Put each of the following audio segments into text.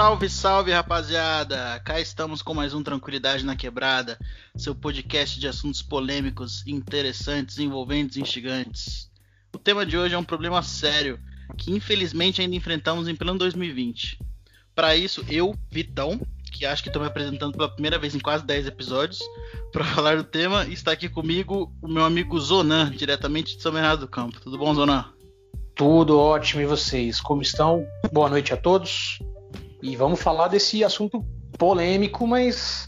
Salve, salve, rapaziada! Cá estamos com mais um Tranquilidade na Quebrada, seu podcast de assuntos polêmicos, interessantes, envolventes e instigantes. O tema de hoje é um problema sério que infelizmente ainda enfrentamos em pleno 2020. Para isso, eu, Vitão, que acho que estou me apresentando pela primeira vez em quase 10 episódios, para falar do tema, está aqui comigo o meu amigo Zonan, diretamente de São Bernardo do Campo. Tudo bom, Zonan? Tudo ótimo e vocês? Como estão? Boa noite a todos. E vamos falar desse assunto polêmico, mas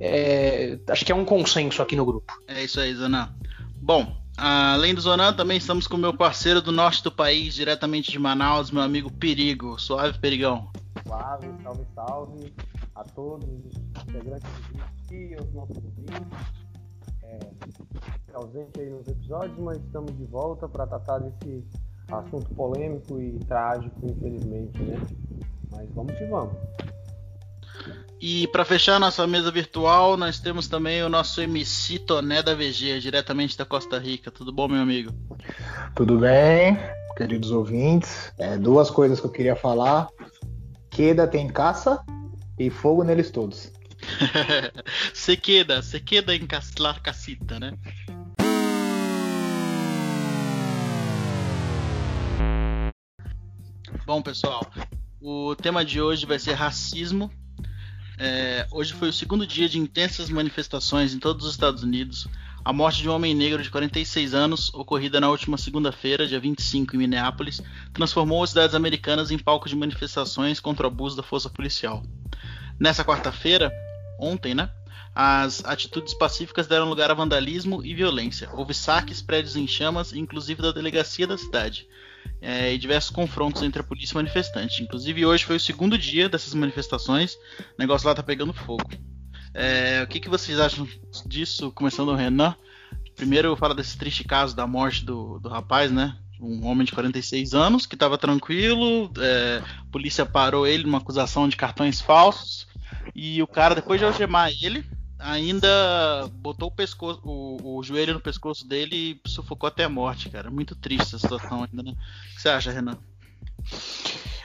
é, acho que é um consenso aqui no grupo. É isso aí, Zonan. Bom, além do Zonan, também estamos com o meu parceiro do norte do país, diretamente de Manaus, meu amigo Perigo. Suave, Perigão. Suave, salve, salve a todos os integrantes do e aos nossos ouvintes. É, ausente aí nos episódios, mas estamos de volta para tratar desse assunto polêmico e trágico, infelizmente, né? Mas vamos que vamos. E para fechar nossa mesa virtual, nós temos também o nosso MC Toné da VG, diretamente da Costa Rica. Tudo bom, meu amigo? Tudo bem, queridos ouvintes. É, duas coisas que eu queria falar. Queda tem caça e fogo neles todos. se queda, se queda em la casita, né? Bom, pessoal, o tema de hoje vai ser racismo. É, hoje foi o segundo dia de intensas manifestações em todos os Estados Unidos. A morte de um homem negro de 46 anos, ocorrida na última segunda-feira, dia 25, em Minneapolis, transformou as cidades americanas em palco de manifestações contra o abuso da força policial. Nessa quarta-feira, ontem, né? As atitudes pacíficas deram lugar a vandalismo e violência. Houve saques, prédios em chamas, inclusive da delegacia da cidade, é, e diversos confrontos entre a polícia e manifestantes. Inclusive, hoje foi o segundo dia dessas manifestações. O negócio lá tá pegando fogo. É, o que, que vocês acham disso? Começando o Renan. Primeiro, fala desse triste caso da morte do, do rapaz, né? Um homem de 46 anos que estava tranquilo. É, a polícia parou ele numa acusação de cartões falsos. E o cara, depois de algemar ele, ainda botou o pescoço, o, o, joelho no pescoço dele e sufocou até a morte, cara. Muito triste essa situação ainda, né? O que você acha, Renan?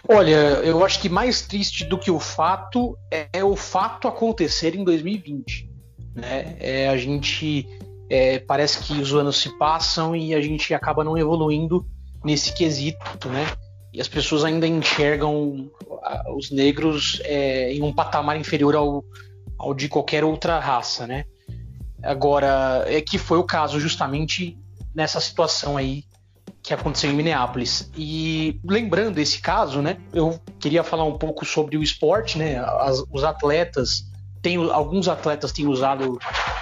Olha, eu acho que mais triste do que o fato é, é o fato acontecer em 2020. Né? É, a gente é, parece que os anos se passam e a gente acaba não evoluindo nesse quesito, né? E as pessoas ainda enxergam os negros é, em um patamar inferior ao, ao de qualquer outra raça, né? Agora, é que foi o caso justamente nessa situação aí que aconteceu em Minneapolis. E lembrando esse caso, né? Eu queria falar um pouco sobre o esporte, né? As, os atletas tem alguns atletas têm usado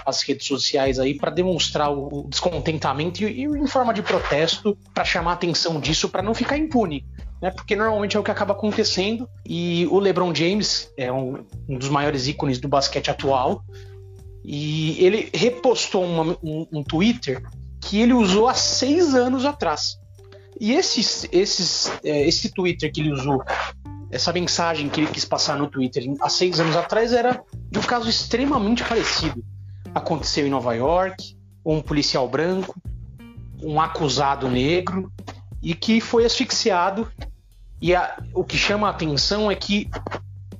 as redes sociais aí para demonstrar o, descontentamento e, e, em forma de protesto para chamar a atenção disso para não ficar impune né? Porque normalmente é o que acaba acontecendo. E o LeBron James é um, um dos maiores ícones do basquete atual. E ele repostou uma, um, um, Twitter que ele usou há seis anos atrás. E esses, esses, é, esse Twitter que ele usou, essa mensagem que ele quis passar no Twitter há seis anos atrás era de um caso extremamente parecido. Aconteceu em Nova York, um policial branco, um acusado negro, e que foi asfixiado. E a, o que chama a atenção é que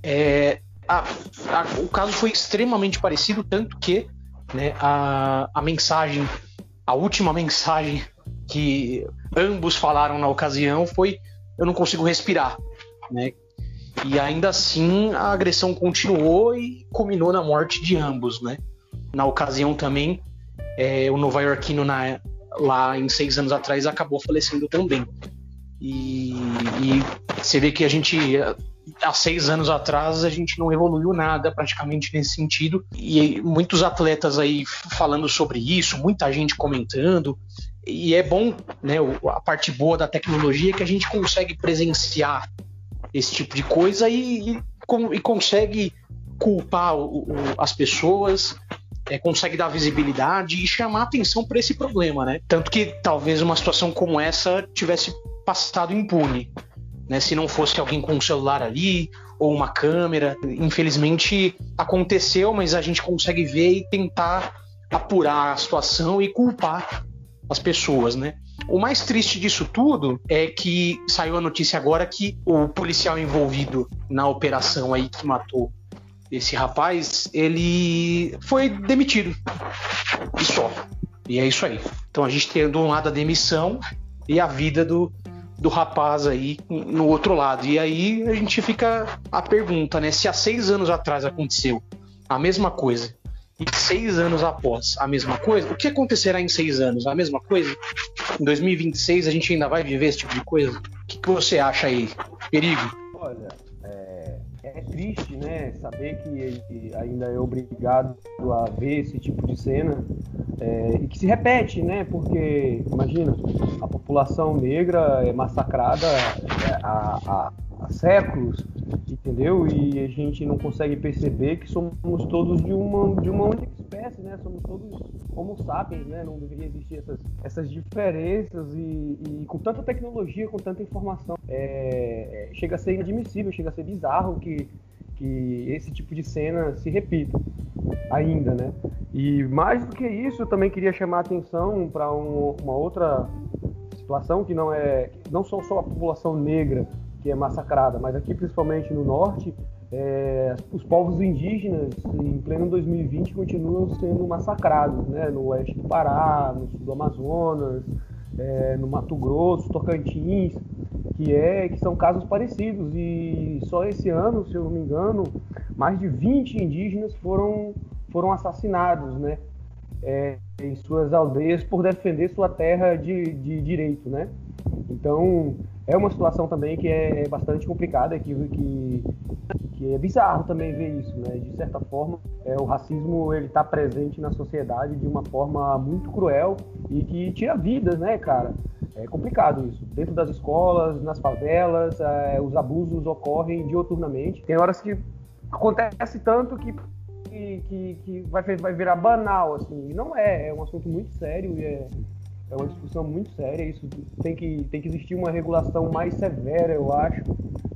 é, a, a, o caso foi extremamente parecido, tanto que né, a, a mensagem, a última mensagem que ambos falaram na ocasião foi: Eu não consigo respirar. Né? E ainda assim a agressão continuou e culminou na morte de ambos. Né? Na ocasião também, é, o Nova Yorkino na, lá em seis anos atrás acabou falecendo também. E, e você vê que a gente há seis anos atrás a gente não evoluiu nada praticamente nesse sentido e muitos atletas aí falando sobre isso, muita gente comentando e é bom, né? A parte boa da tecnologia é que a gente consegue presenciar esse tipo de coisa e, e, e consegue culpar o, o, as pessoas é, consegue dar visibilidade e chamar atenção para esse problema, né? Tanto que talvez uma situação como essa tivesse passado impune, né? Se não fosse alguém com um celular ali ou uma câmera, infelizmente aconteceu, mas a gente consegue ver e tentar apurar a situação e culpar as pessoas, né? O mais triste disso tudo é que saiu a notícia agora que o policial envolvido na operação aí que matou esse rapaz, ele foi demitido. E só. E é isso aí. Então a gente tem de um lado a demissão e a vida do, do rapaz aí no outro lado. E aí a gente fica a pergunta, né? Se há seis anos atrás aconteceu a mesma coisa e seis anos após a mesma coisa, o que acontecerá em seis anos? A mesma coisa? Em 2026 a gente ainda vai viver esse tipo de coisa? O que, que você acha aí? Perigo? Olha, é, é triste, né, saber que ele ainda é obrigado a ver esse tipo de cena é, e que se repete, né? Porque imagina, a população negra é massacrada é, há, há, há séculos entendeu? E a gente não consegue perceber que somos todos de uma, de uma única espécie, né? Somos todos homo sapiens, né? Não deveria existir essas, essas diferenças e, e com tanta tecnologia, com tanta informação, é, chega a ser inadmissível, chega a ser bizarro que, que esse tipo de cena se repita ainda, né? E mais do que isso, eu também queria chamar a atenção para um, uma outra situação que não é não são só a população negra que é massacrada, mas aqui principalmente no norte, é, os povos indígenas em pleno 2020 continuam sendo massacrados, né? no oeste do Pará, no sul do Amazonas, é, no Mato Grosso, Tocantins, que é que são casos parecidos e só esse ano, se eu não me engano, mais de 20 indígenas foram foram assassinados, né? É, em suas aldeias por defender sua terra de, de direito, né? Então é uma situação também que é bastante complicada, que, que, que é bizarro também ver isso, né? De certa forma, é, o racismo ele está presente na sociedade de uma forma muito cruel e que tira vidas, né, cara? É complicado isso. Dentro das escolas, nas favelas, é, os abusos ocorrem dioturnamente. Tem horas que acontece tanto que que, que, vai, vai virar banal, assim. E não é, é um assunto muito sério e é, é uma discussão muito séria. Isso tem que, tem que existir uma regulação mais severa, eu acho,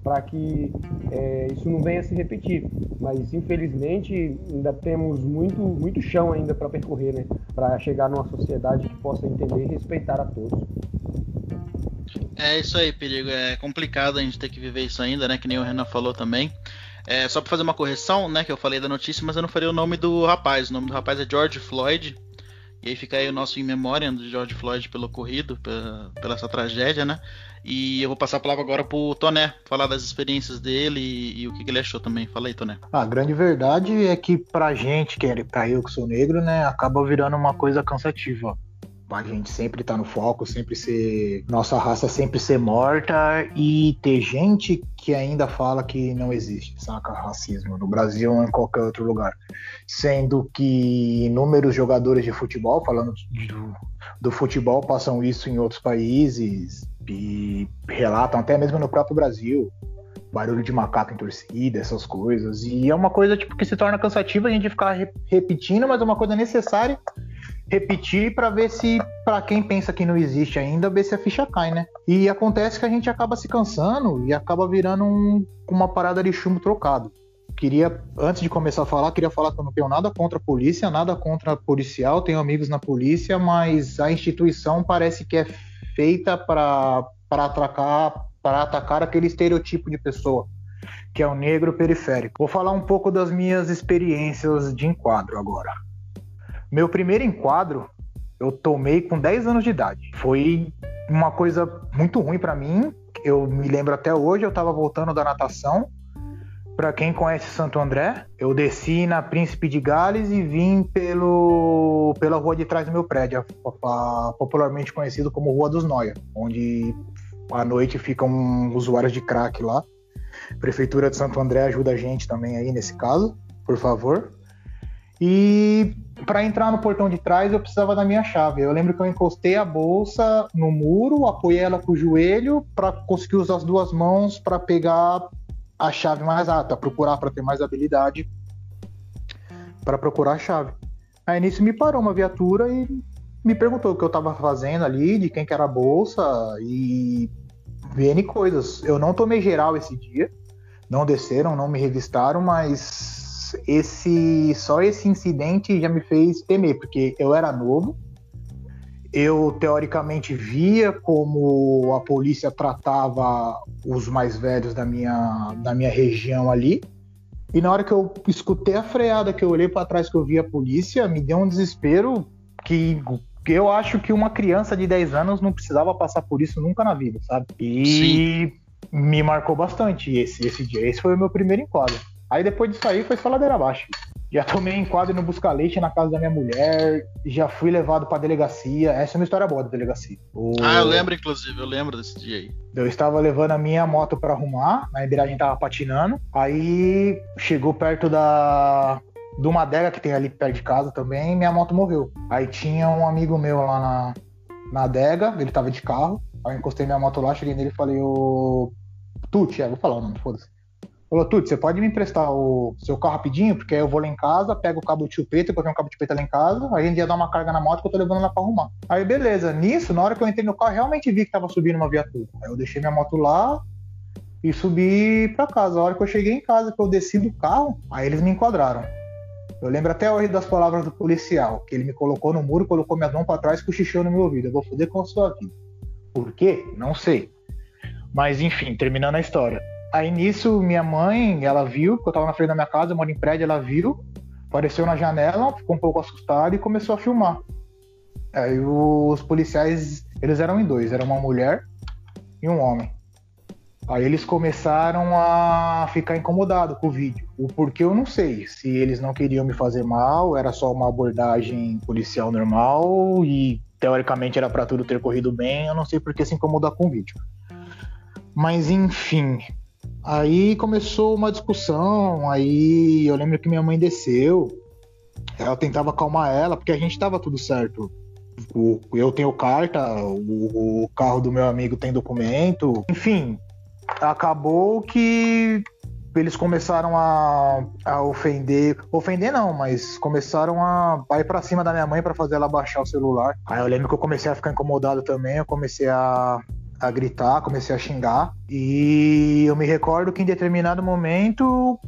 para que é, isso não venha a se repetir. Mas infelizmente ainda temos muito, muito chão ainda para percorrer, né? Para chegar numa sociedade que possa entender e respeitar a todos. É isso aí, perigo. É complicado a gente ter que viver isso ainda, né? Que nem o Renan falou também. É, só para fazer uma correção, né? Que eu falei da notícia, mas eu não falei o nome do rapaz. O nome do rapaz é George Floyd. E aí fica aí o nosso em memória do George Floyd pelo ocorrido, pela, pela essa tragédia, né? E eu vou passar a palavra agora pro Toné, falar das experiências dele e, e o que, que, ele achou também. Fala aí, Toné. A grande verdade é que pra gente, que é, pra eu que sou negro, né, acaba virando uma coisa cansativa a gente sempre tá no foco, sempre ser. Nossa raça sempre ser morta e ter gente que ainda fala que não existe, saca? Racismo no Brasil ou em qualquer outro lugar. Sendo que inúmeros jogadores de futebol, falando do, do futebol, passam isso em outros países e relatam até mesmo no próprio Brasil barulho de macaco em torcida, essas coisas. E é uma coisa tipo que se torna cansativa a gente ficar re repetindo, mas é uma coisa necessária repetir para ver se, para quem pensa que não existe ainda, ver se a ficha cai, né? E acontece que a gente acaba se cansando e acaba virando um, uma parada de chumbo trocado. Queria, antes de começar a falar, queria falar que eu não tenho nada contra a polícia, nada contra policial, tenho amigos na polícia, mas a instituição parece que é feita para atacar, para atacar aquele estereotipo de pessoa que é o negro periférico. Vou falar um pouco das minhas experiências de enquadro agora. Meu primeiro enquadro eu tomei com 10 anos de idade. Foi uma coisa muito ruim para mim. Eu me lembro até hoje, eu estava voltando da natação. Para quem conhece Santo André, eu desci na Príncipe de Gales e vim pelo, pela rua de trás do meu prédio, popularmente conhecido como Rua dos Noia, onde à noite ficam usuários de crack lá. Prefeitura de Santo André ajuda a gente também aí nesse caso, por favor. E para entrar no portão de trás eu precisava da minha chave. Eu lembro que eu encostei a bolsa no muro, apoiei ela com o joelho para conseguir usar as duas mãos para pegar a chave mais alta, procurar para ter mais habilidade para procurar a chave. Aí nisso me parou uma viatura e me perguntou o que eu estava fazendo ali, de quem que era a bolsa e VN coisas. Eu não tomei geral esse dia, não desceram, não me revistaram, mas esse só esse incidente já me fez temer, porque eu era novo, eu teoricamente via como a polícia tratava os mais velhos da minha, da minha região ali. E na hora que eu escutei a freada, que eu olhei para trás, que eu vi a polícia, me deu um desespero que, eu acho que uma criança de 10 anos não precisava passar por isso nunca na vida, sabe? E Sim. me marcou bastante esse, esse dia. Esse foi o meu primeiro enquadro. Aí depois disso aí foi só ladeira abaixo. Já tomei enquadro no busca leite na casa da minha mulher, já fui levado pra delegacia. Essa é uma história boa da delegacia. O... Ah, eu lembro, inclusive, eu lembro desse dia aí. Eu estava levando a minha moto para arrumar, a embreagem tava patinando. Aí chegou perto da de uma adega que tem ali perto de casa também, minha moto morreu. Aí tinha um amigo meu lá na, na adega, ele tava de carro. Aí eu encostei minha moto lá, cheguei nele e falei, ô. Tuti, é, vou falar o nome, foda-se. Falou, Tuti, você pode me emprestar o seu carro rapidinho? Porque aí eu vou lá em casa, pego o cabo de chupeta, tenho um cabo de chupeta lá em casa, aí a gente ia dar uma carga na moto que eu tô levando lá pra arrumar. Aí beleza, nisso, na hora que eu entrei no carro, realmente vi que tava subindo uma viatura. Aí eu deixei minha moto lá e subi pra casa. A hora que eu cheguei em casa, que eu desci do carro, aí eles me enquadraram. Eu lembro até hoje das palavras do policial, que ele me colocou no muro, colocou minha mão para trás cochichou no meu ouvido. Eu vou foder com a sua vida. Por quê? Não sei. Mas enfim, terminando a história. Aí nisso, minha mãe, ela viu, porque eu tava na frente da minha casa, eu moro em prédio, ela viu, apareceu na janela, ficou um pouco assustada e começou a filmar. Aí os policiais, eles eram em dois, era uma mulher e um homem. Aí eles começaram a ficar incomodados com o vídeo. O porquê eu não sei. Se eles não queriam me fazer mal, era só uma abordagem policial normal e teoricamente era para tudo ter corrido bem. Eu não sei por que se incomodar com o vídeo. Mas enfim, Aí começou uma discussão, aí eu lembro que minha mãe desceu, ela tentava acalmar ela, porque a gente tava tudo certo. O, eu tenho carta, o, o carro do meu amigo tem documento, enfim, acabou que eles começaram a, a ofender, ofender não, mas começaram a, a ir para cima da minha mãe para fazer ela baixar o celular. Aí eu lembro que eu comecei a ficar incomodado também, eu comecei a, a gritar, comecei a xingar. E eu me recordo que em determinado momento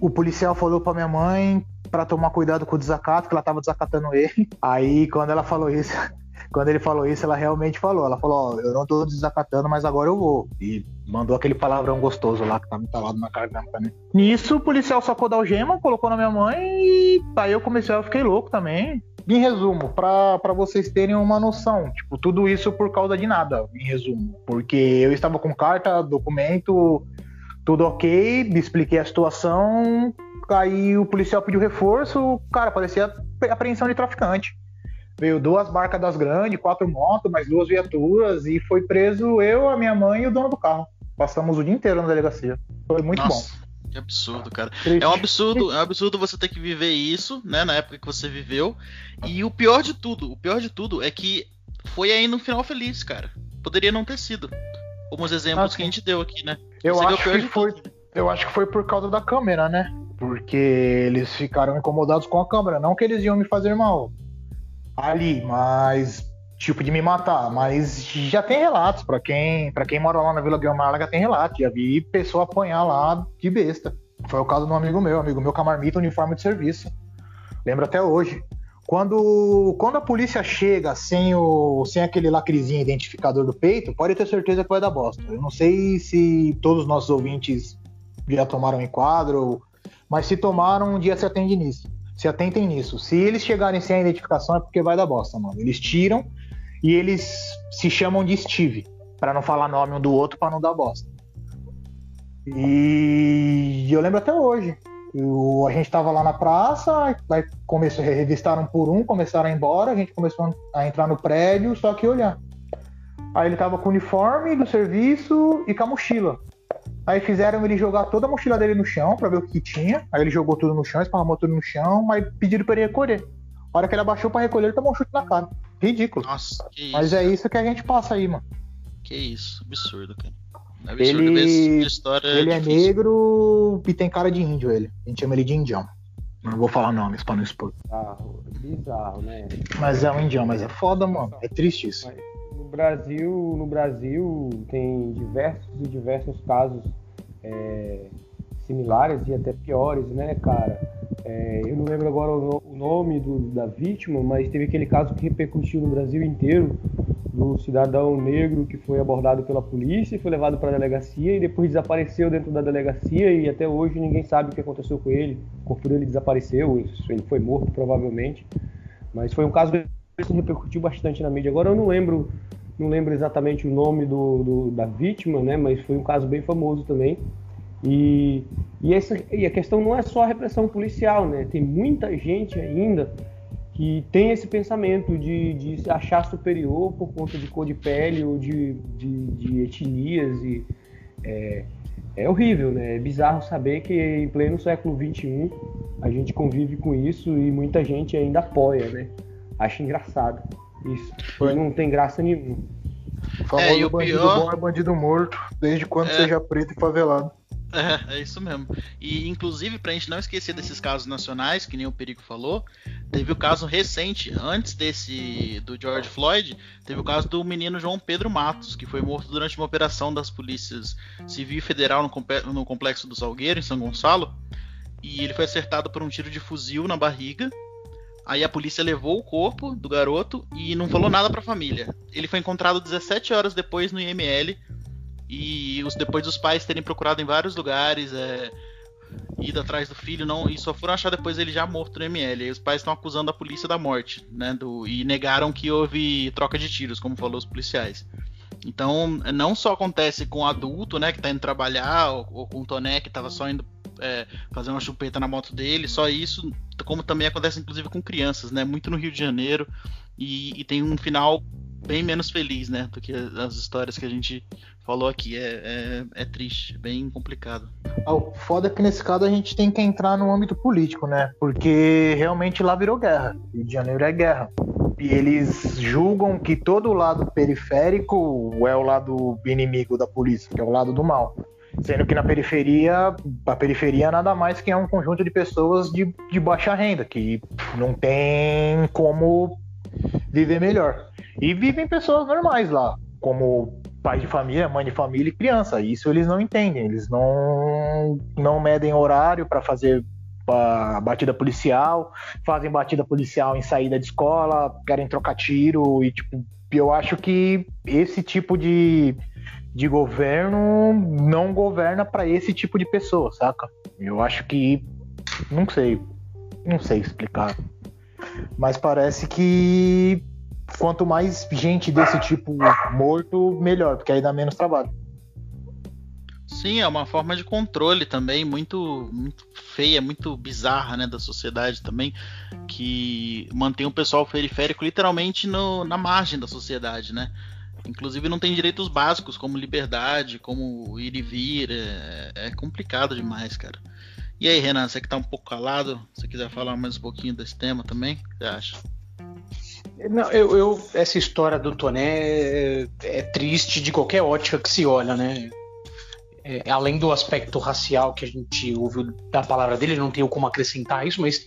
o policial falou para minha mãe para tomar cuidado com o desacato, que ela tava desacatando ele. Aí quando ela falou isso, quando ele falou isso, ela realmente falou. Ela falou: oh, Eu não tô desacatando, mas agora eu vou. E mandou aquele palavrão gostoso lá que tá entalado na garganta, né? Nisso, o policial sacou da algema, colocou na minha mãe e aí eu comecei, eu fiquei louco também. Em resumo, para vocês terem uma noção, tipo, tudo isso por causa de nada, em resumo. Porque eu estava com carta, documento, tudo ok, me expliquei a situação, aí o policial pediu reforço, cara, parecia apreensão de traficante. Veio duas barcas das grandes, quatro motos, mais duas viaturas, e foi preso eu, a minha mãe e o dono do carro. Passamos o dia inteiro na delegacia. Foi muito Nossa. bom. Que absurdo, cara. Triste. É um absurdo, é um absurdo você ter que viver isso, né, na época que você viveu. E o pior de tudo, o pior de tudo é que foi aí no final feliz, cara. Poderia não ter sido. Como os exemplos ah, que a gente deu aqui, né? Eu acho que foi, tudo. eu acho que foi por causa da câmera, né? Porque eles ficaram incomodados com a câmera, não que eles iam me fazer mal ali, mas tipo de me matar, mas já tem relatos para quem, para quem mora lá na Vila Guilherme já tem relato, já vi pessoa apanhar lá de besta. Foi o caso de um amigo meu, amigo meu com a marmita uniforme de serviço. Lembro até hoje. Quando, quando a polícia chega sem, o, sem aquele lacrezinho identificador do peito, pode ter certeza que vai dar bosta. Eu não sei se todos os nossos ouvintes já tomaram enquadro, mas se tomaram, um dia se atende nisso. Se atentem nisso. Se eles chegarem sem a identificação é porque vai dar bosta, mano. Eles tiram e eles se chamam de Steve, para não falar nome um do outro para não dar bosta. E eu lembro até hoje. Eu, a gente estava lá na praça, aí começou, revistaram por um, começaram a ir embora, a gente começou a entrar no prédio, só que olhar. Aí ele tava com o uniforme do serviço e com a mochila. Aí fizeram ele jogar toda a mochila dele no chão para ver o que tinha. Aí ele jogou tudo no chão, esparramou tudo no chão, aí pediram para ele recolher. A hora que ele abaixou para recolher, ele tomou um chute na cara. Ridículo. Nossa, que Mas é isso que a gente passa aí, mano. Que isso, absurdo, cara. Absurdo ele, ver essa história. Ele é, é negro e tem cara de índio, ele. A gente chama ele de indião. Não vou falar nomes pra não expor. Bizarro, bizarro, né? Mas é um indião, mas é foda, mano. É triste isso. No Brasil, no Brasil tem diversos e diversos casos é, similares e até piores, né, cara? É, eu não lembro agora o, nome do, da vítima, mas teve aquele caso que repercutiu no Brasil inteiro do cidadão negro que foi abordado pela polícia, foi levado para a delegacia e depois desapareceu dentro da delegacia e até hoje ninguém sabe o que aconteceu com ele. O corpo dele desapareceu, ele foi morto provavelmente. Mas foi um caso que repercutiu bastante na mídia. Agora eu não lembro, não lembro exatamente o nome do, do da vítima, né? Mas foi um caso bem famoso também. E, e, essa, e a questão não é só a repressão policial, né? Tem muita gente ainda que tem esse pensamento de, de se achar superior por conta de cor de pele ou de, de, de etnias e é, é, horrível, né? É bizarro saber que em pleno século XXI a gente convive com isso e muita gente ainda apoia, né? Acha engraçado isso. Foi. Não tem graça nenhuma. O famoso é, e o bandido pior... bom é bandido morto, desde quando é... seja preto e favelado. É, é isso mesmo. E inclusive, pra gente não esquecer desses casos nacionais, que nem o Perigo falou, teve o caso recente, antes desse do George Floyd, teve o caso do menino João Pedro Matos, que foi morto durante uma operação das polícias civil e federal no, no complexo do Salgueiro, em São Gonçalo. E ele foi acertado por um tiro de fuzil na barriga. Aí a polícia levou o corpo do garoto e não falou nada para a família. Ele foi encontrado 17 horas depois no IML e os, depois dos pais terem procurado em vários lugares, é, ido atrás do filho, não, e só foram achar depois ele já morto no ML. E os pais estão acusando a polícia da morte, né? Do, e negaram que houve troca de tiros, como falou os policiais. Então, não só acontece com adulto, né, que tá indo trabalhar, ou, ou com o Toné, que tava só indo é, fazer uma chupeta na moto dele, só isso, como também acontece inclusive com crianças, né, muito no Rio de Janeiro, e, e tem um final bem menos feliz, né, do que as histórias que a gente falou aqui. É, é, é triste, bem complicado. Ah, o foda é que nesse caso a gente tem que entrar no âmbito político, né? Porque realmente lá virou guerra. Rio de Janeiro é guerra. E eles julgam que todo o lado periférico é o lado inimigo da polícia, que é o lado do mal. Sendo que na periferia, a periferia é nada mais que é um conjunto de pessoas de, de baixa renda, que não tem como viver melhor. E vivem pessoas normais lá, como pai de família, mãe de família e criança. Isso eles não entendem. Eles não, não medem horário para fazer batida policial, fazem batida policial em saída de escola, querem trocar tiro e tipo, eu acho que esse tipo de, de governo não governa para esse tipo de pessoa, saca? Eu acho que não sei, não sei explicar. Mas parece que quanto mais gente desse tipo morto, melhor, porque aí dá menos trabalho. Sim, é uma forma de controle também muito, muito feia, muito bizarra, né, da sociedade também, que mantém o pessoal periférico literalmente no, na margem da sociedade, né? Inclusive não tem direitos básicos como liberdade, como ir e vir, é, é complicado demais, cara. E aí, Renan, você que tá um pouco calado, se quiser falar mais um pouquinho desse tema também, o que você acha? Não, eu, eu, essa história do Toné é, é, triste de qualquer ótica que se olha, né? É, além do aspecto racial que a gente ouviu da palavra dele, não tenho como acrescentar isso, mas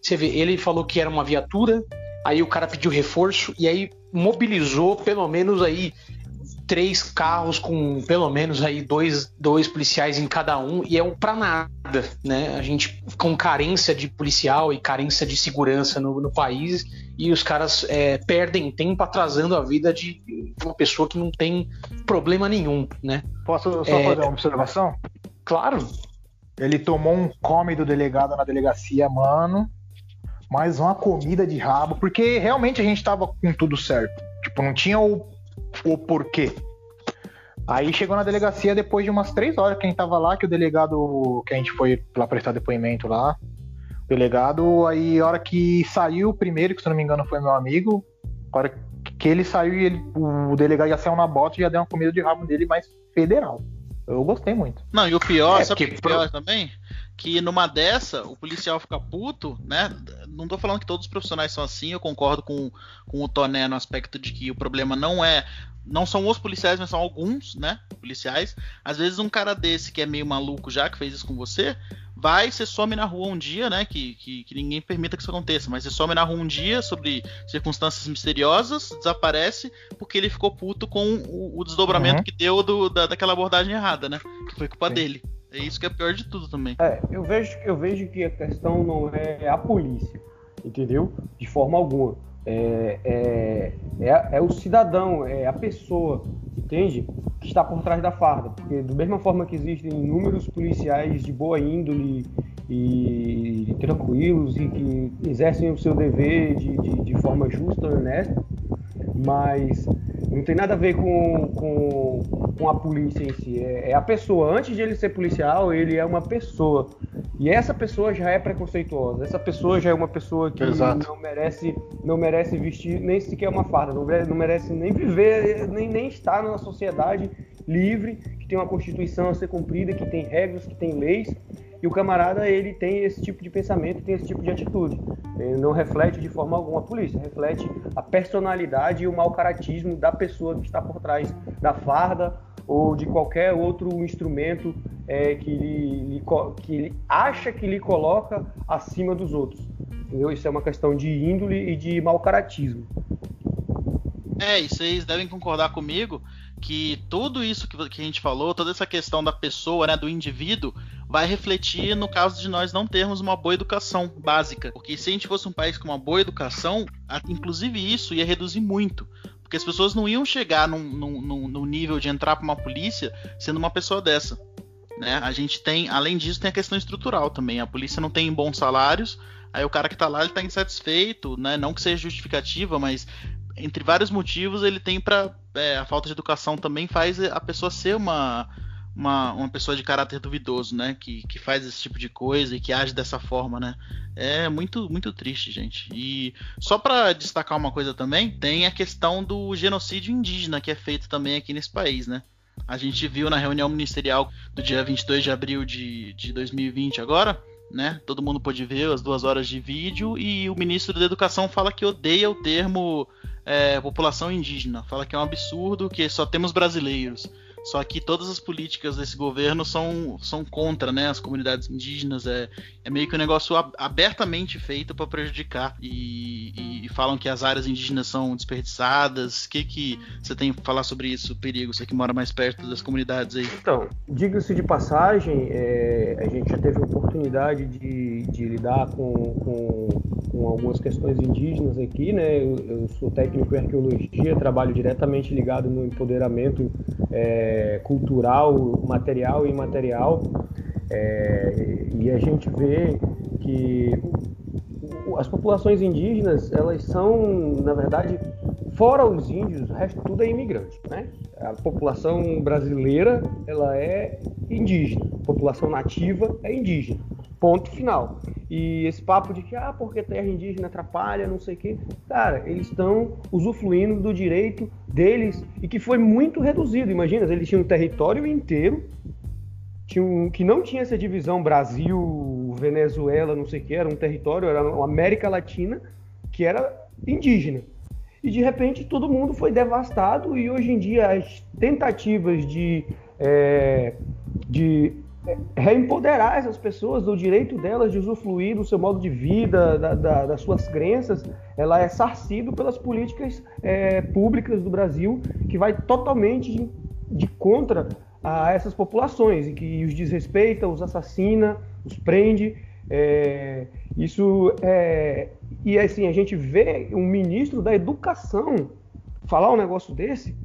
você vê, ele falou que era uma viatura, aí o cara pediu reforço e aí mobilizou pelo menos aí três carros com pelo menos aí dois, dois policiais em cada um e é um para nada, né? A gente com carência de policial e carência de segurança no, no país e os caras é, perdem tempo atrasando a vida de uma pessoa que não tem problema nenhum, né? Posso só é... fazer uma observação? Claro. Ele tomou um come do delegado na delegacia, mano. Mais uma comida de rabo, porque realmente a gente tava com tudo certo. Tipo, não tinha o o porquê. Aí chegou na delegacia depois de umas três horas que a gente tava lá, que o delegado, que a gente foi lá prestar depoimento lá, o delegado, aí a hora que saiu o primeiro, que se não me engano foi meu amigo, a hora que ele saiu e ele, o delegado já saiu na bota e já deu uma comida de rabo dele mais federal. Eu gostei muito. Não, e o pior, é, sabe o que é pior também? Que numa dessa, o policial fica puto, né? Não tô falando que todos os profissionais são assim, eu concordo com, com o Toné no aspecto de que o problema não é não são os policiais, mas são alguns, né? Policiais. Às vezes um cara desse que é meio maluco já, que fez isso com você, vai, você some na rua um dia, né? Que, que, que, ninguém permita que isso aconteça, mas você some na rua um dia sobre circunstâncias misteriosas, desaparece, porque ele ficou puto com o, o desdobramento uhum. que deu do, da, daquela abordagem errada, né? Que foi culpa Sim. dele. É isso que é pior de tudo também. É, eu vejo, eu vejo que a questão não é a polícia, entendeu? De forma alguma. É, é, é, é, o cidadão, é a pessoa, entende? Que está por trás da farda. Porque, da mesma forma que existem inúmeros policiais de boa índole e, tranquilos e que exercem o seu dever de, de, de forma justa honesta, mas não tem nada a ver com, com, com a polícia em si. É, é, a pessoa. Antes de ele ser policial, ele é uma pessoa. E essa pessoa já é preconceituosa. Essa pessoa já é uma pessoa que Exato. não merece não merece vestir nem sequer uma farda, não merece, não merece nem viver, nem, nem estar numa sociedade livre, que tem uma constituição a ser cumprida, que tem regras, que tem leis e o camarada ele tem esse tipo de pensamento, tem esse tipo de atitude. Ele não reflete de forma alguma a polícia, reflete a personalidade e o mau caratismo da pessoa que está por trás da farda ou de qualquer outro instrumento é, que, ele, que ele acha que lhe coloca acima dos outros. Entendeu? Isso é uma questão de índole e de mau caratismo. É, e vocês devem concordar comigo que tudo isso que, que a gente falou, toda essa questão da pessoa, né, do indivíduo, vai refletir no caso de nós não termos uma boa educação básica. Porque se a gente fosse um país com uma boa educação, inclusive isso ia reduzir muito. Porque as pessoas não iam chegar num, num, num nível de entrar para uma polícia sendo uma pessoa dessa. Né? A gente tem, além disso, tem a questão estrutural também. A polícia não tem bons salários, aí o cara que está lá ele tá insatisfeito, né? Não que seja justificativa, mas entre vários motivos ele tem para é, a falta de educação também faz a pessoa ser uma uma, uma pessoa de caráter duvidoso, né? Que, que faz esse tipo de coisa e que age dessa forma, né? É muito, muito triste, gente. E só para destacar uma coisa também, tem a questão do genocídio indígena que é feito também aqui nesse país, né? A gente viu na reunião ministerial do dia 22 de abril de, de 2020 agora, né? Todo mundo pôde ver as duas horas de vídeo e o ministro da Educação fala que odeia o termo é, população indígena. Fala que é um absurdo, que só temos brasileiros. Só que todas as políticas desse governo são, são contra né, as comunidades indígenas. É, é meio que um negócio abertamente feito para prejudicar. E, e, e, falam que as áreas indígenas são desperdiçadas. O que, que você tem para falar sobre isso, Perigo? Você que mora mais perto das comunidades aí. Então, diga-se de passagem, é, a gente já teve a oportunidade de, de lidar com, com, com, algumas questões indígenas aqui. Né? Eu, eu, sou técnico em arqueologia, trabalho diretamente ligado no empoderamento. É, cultural, material e imaterial. É, e a gente vê que as populações indígenas, elas são, na verdade, fora os índios, o resto tudo é imigrante, né? A população brasileira, ela é indígena, a população nativa é indígena. Ponto final. E esse papo de que, ah, porque terra indígena atrapalha, não sei o quê. Cara, eles estão usufruindo do direito deles e que foi muito reduzido. Imagina, eles tinham um território inteiro, tinham, que não tinha essa divisão Brasil, Venezuela, não sei o que, era um território, era uma América Latina, que era indígena. E de repente todo mundo foi devastado e hoje em dia as tentativas de, é, de reempoderar essas pessoas do direito delas de usufruir do seu modo de vida, da, da, das suas crenças, ela é sarcido pelas políticas é, públicas do Brasil, que vai totalmente de, de contra a essas populações, e que os desrespeita, os assassina, os prende. É, isso é, e assim a gente vê um ministro da educação falar um negócio desse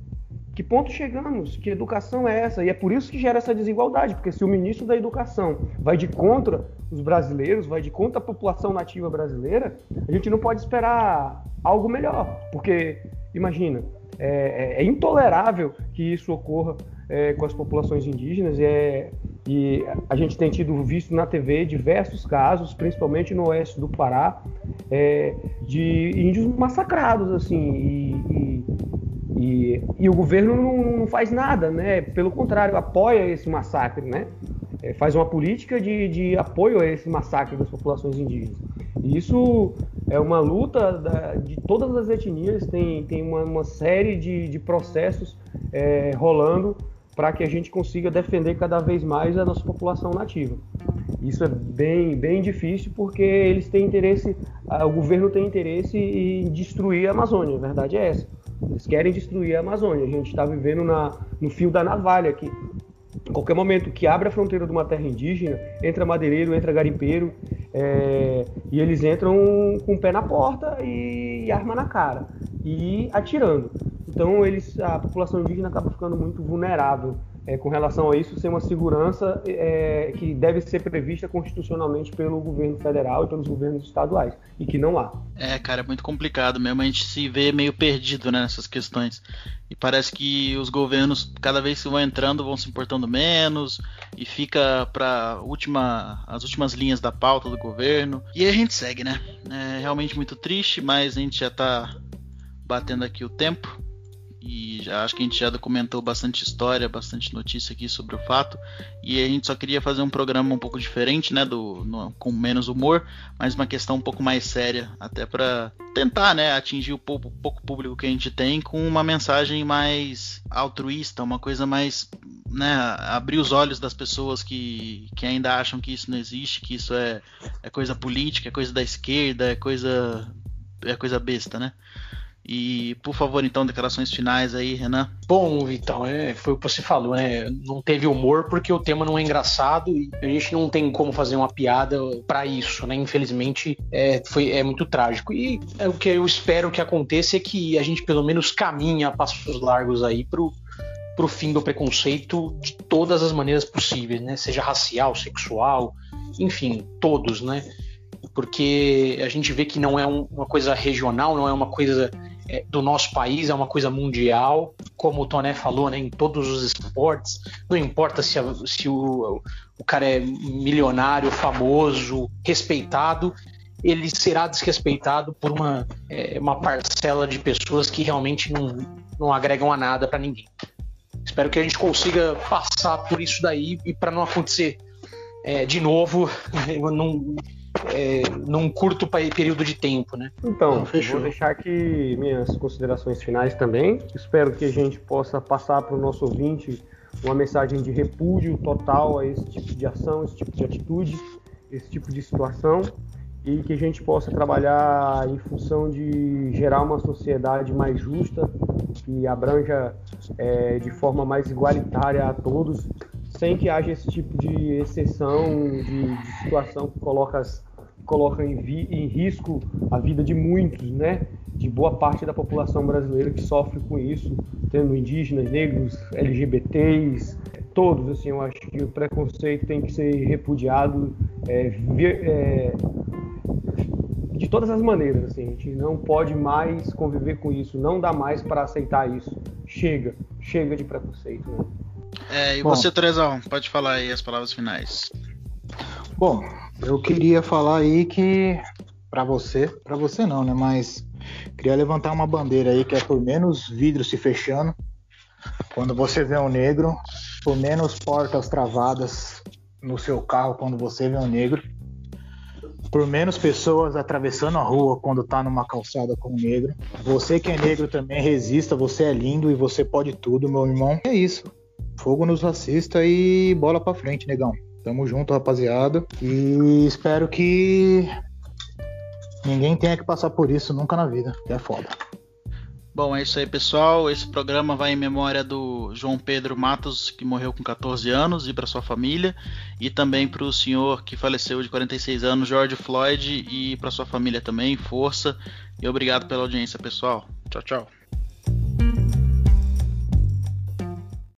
que ponto chegamos? Que educação é essa? E é por isso que gera essa desigualdade, porque se o ministro da Educação vai de contra os brasileiros, vai de contra a população nativa brasileira, a gente não pode esperar algo melhor, porque imagina, é, é, é intolerável que isso ocorra é, com as populações indígenas e, é, e a gente tem tido visto na TV diversos casos, principalmente no oeste do Pará, é, de índios massacrados assim e, e e, e o governo não, não, faz nada, né? Pelo contrário, apoia esse massacre, né? É, faz uma política de, de, apoio a esse massacre das populações indígenas. E isso é uma luta da, de todas as etnias, tem, tem uma, uma série de, de processos é, rolando para que a gente consiga defender cada vez mais a nossa população nativa. Isso é bem, bem difícil porque eles têm interesse, o governo tem interesse em destruir a Amazônia, a verdade é essa. Eles querem destruir a Amazônia. A gente está vivendo na, no fio da navalha aqui. A qualquer momento que abre a fronteira de uma terra indígena, entra madeireiro, entra garimpeiro, é, e eles entram com o pé na porta e, e arma na cara, e atirando. Então eles, a população indígena acaba ficando muito vulnerável é, com relação a isso ser uma segurança é, que deve ser prevista constitucionalmente pelo governo federal e pelos governos estaduais, e que não há. É, cara, é muito complicado mesmo. A gente se vê meio perdido né, nessas questões. E parece que os governos, cada vez que vão entrando, vão se importando menos, e fica para última, as últimas linhas da pauta do governo. E a gente segue, né? É realmente muito triste, mas a gente já está batendo aqui o tempo e já acho que a gente já documentou bastante história, bastante notícia aqui sobre o fato. E a gente só queria fazer um programa um pouco diferente, né, do no, com menos humor, mas uma questão um pouco mais séria, até para tentar, né, atingir o pouco, pouco, público que a gente tem com uma mensagem mais altruísta, uma coisa mais, né, abrir os olhos das pessoas que, que ainda acham que isso não existe, que isso é, é coisa política, é coisa da esquerda, é coisa é coisa besta, né? E, por favor, então, declarações finais aí, Renan. Bom, Vitão, é, foi o que você falou, né? Não teve humor porque o tema não é engraçado e a gente não tem como fazer uma piada para isso, né? Infelizmente, é, foi, é muito trágico. E é, o que eu espero que aconteça é que a gente, pelo menos, caminha a passos largos aí pro, pro fim do preconceito de todas as maneiras possíveis, né? Seja racial, sexual, enfim, todos, né? Porque a gente vê que não é um, uma coisa regional, não é uma coisa é, do nosso país, é uma coisa mundial, como o Toné falou, né, em todos os esportes, não importa se, a, se o, o cara é milionário, famoso, respeitado, ele será desrespeitado por uma, é, uma parcela de pessoas que realmente não, não agregam a nada para ninguém. Espero que a gente consiga passar por isso daí e para não acontecer é, de novo, não, é, num curto período de tempo, né? Então, vou deixar aqui minhas considerações finais também. Espero que a gente possa passar para o nosso ouvinte uma mensagem de repúdio total a esse tipo de ação, esse tipo de atitude, esse tipo de situação e que a gente possa trabalhar em função de gerar uma sociedade mais justa, que abranja é, de forma mais igualitária a todos, sem que haja esse tipo de exceção, de, de situação que coloca, coloca em, vi, em, risco a vida de muitos, né? De boa parte da população brasileira que sofre com isso, tendo indígenas, negros, LGBTs, todos. Assim, eu acho que o preconceito tem que ser repudiado é, é, de todas as maneiras. Assim, a gente não pode mais conviver com isso, não dá mais para aceitar isso. Chega, chega de preconceito. Né? É, e Bom, você, Trezão, pode falar aí as palavras finais. Bom, eu queria falar aí que para você, para você não, né? Mas queria levantar uma bandeira aí que é por menos vidro se fechando. Quando você vê um negro, por menos portas travadas no seu carro quando você vê um negro, por menos pessoas atravessando a rua quando tá numa calçada com um negro. Você que é negro também resista, você é lindo e você pode tudo, meu irmão. É isso. Fogo nos racista e bola pra frente, negão. Tamo junto, rapaziada. E espero que ninguém tenha que passar por isso nunca na vida, que é foda. Bom, é isso aí, pessoal. Esse programa vai em memória do João Pedro Matos, que morreu com 14 anos, e para sua família, e também para o senhor que faleceu de 46 anos, George Floyd, e para sua família também. Força e obrigado pela audiência, pessoal. Tchau, tchau.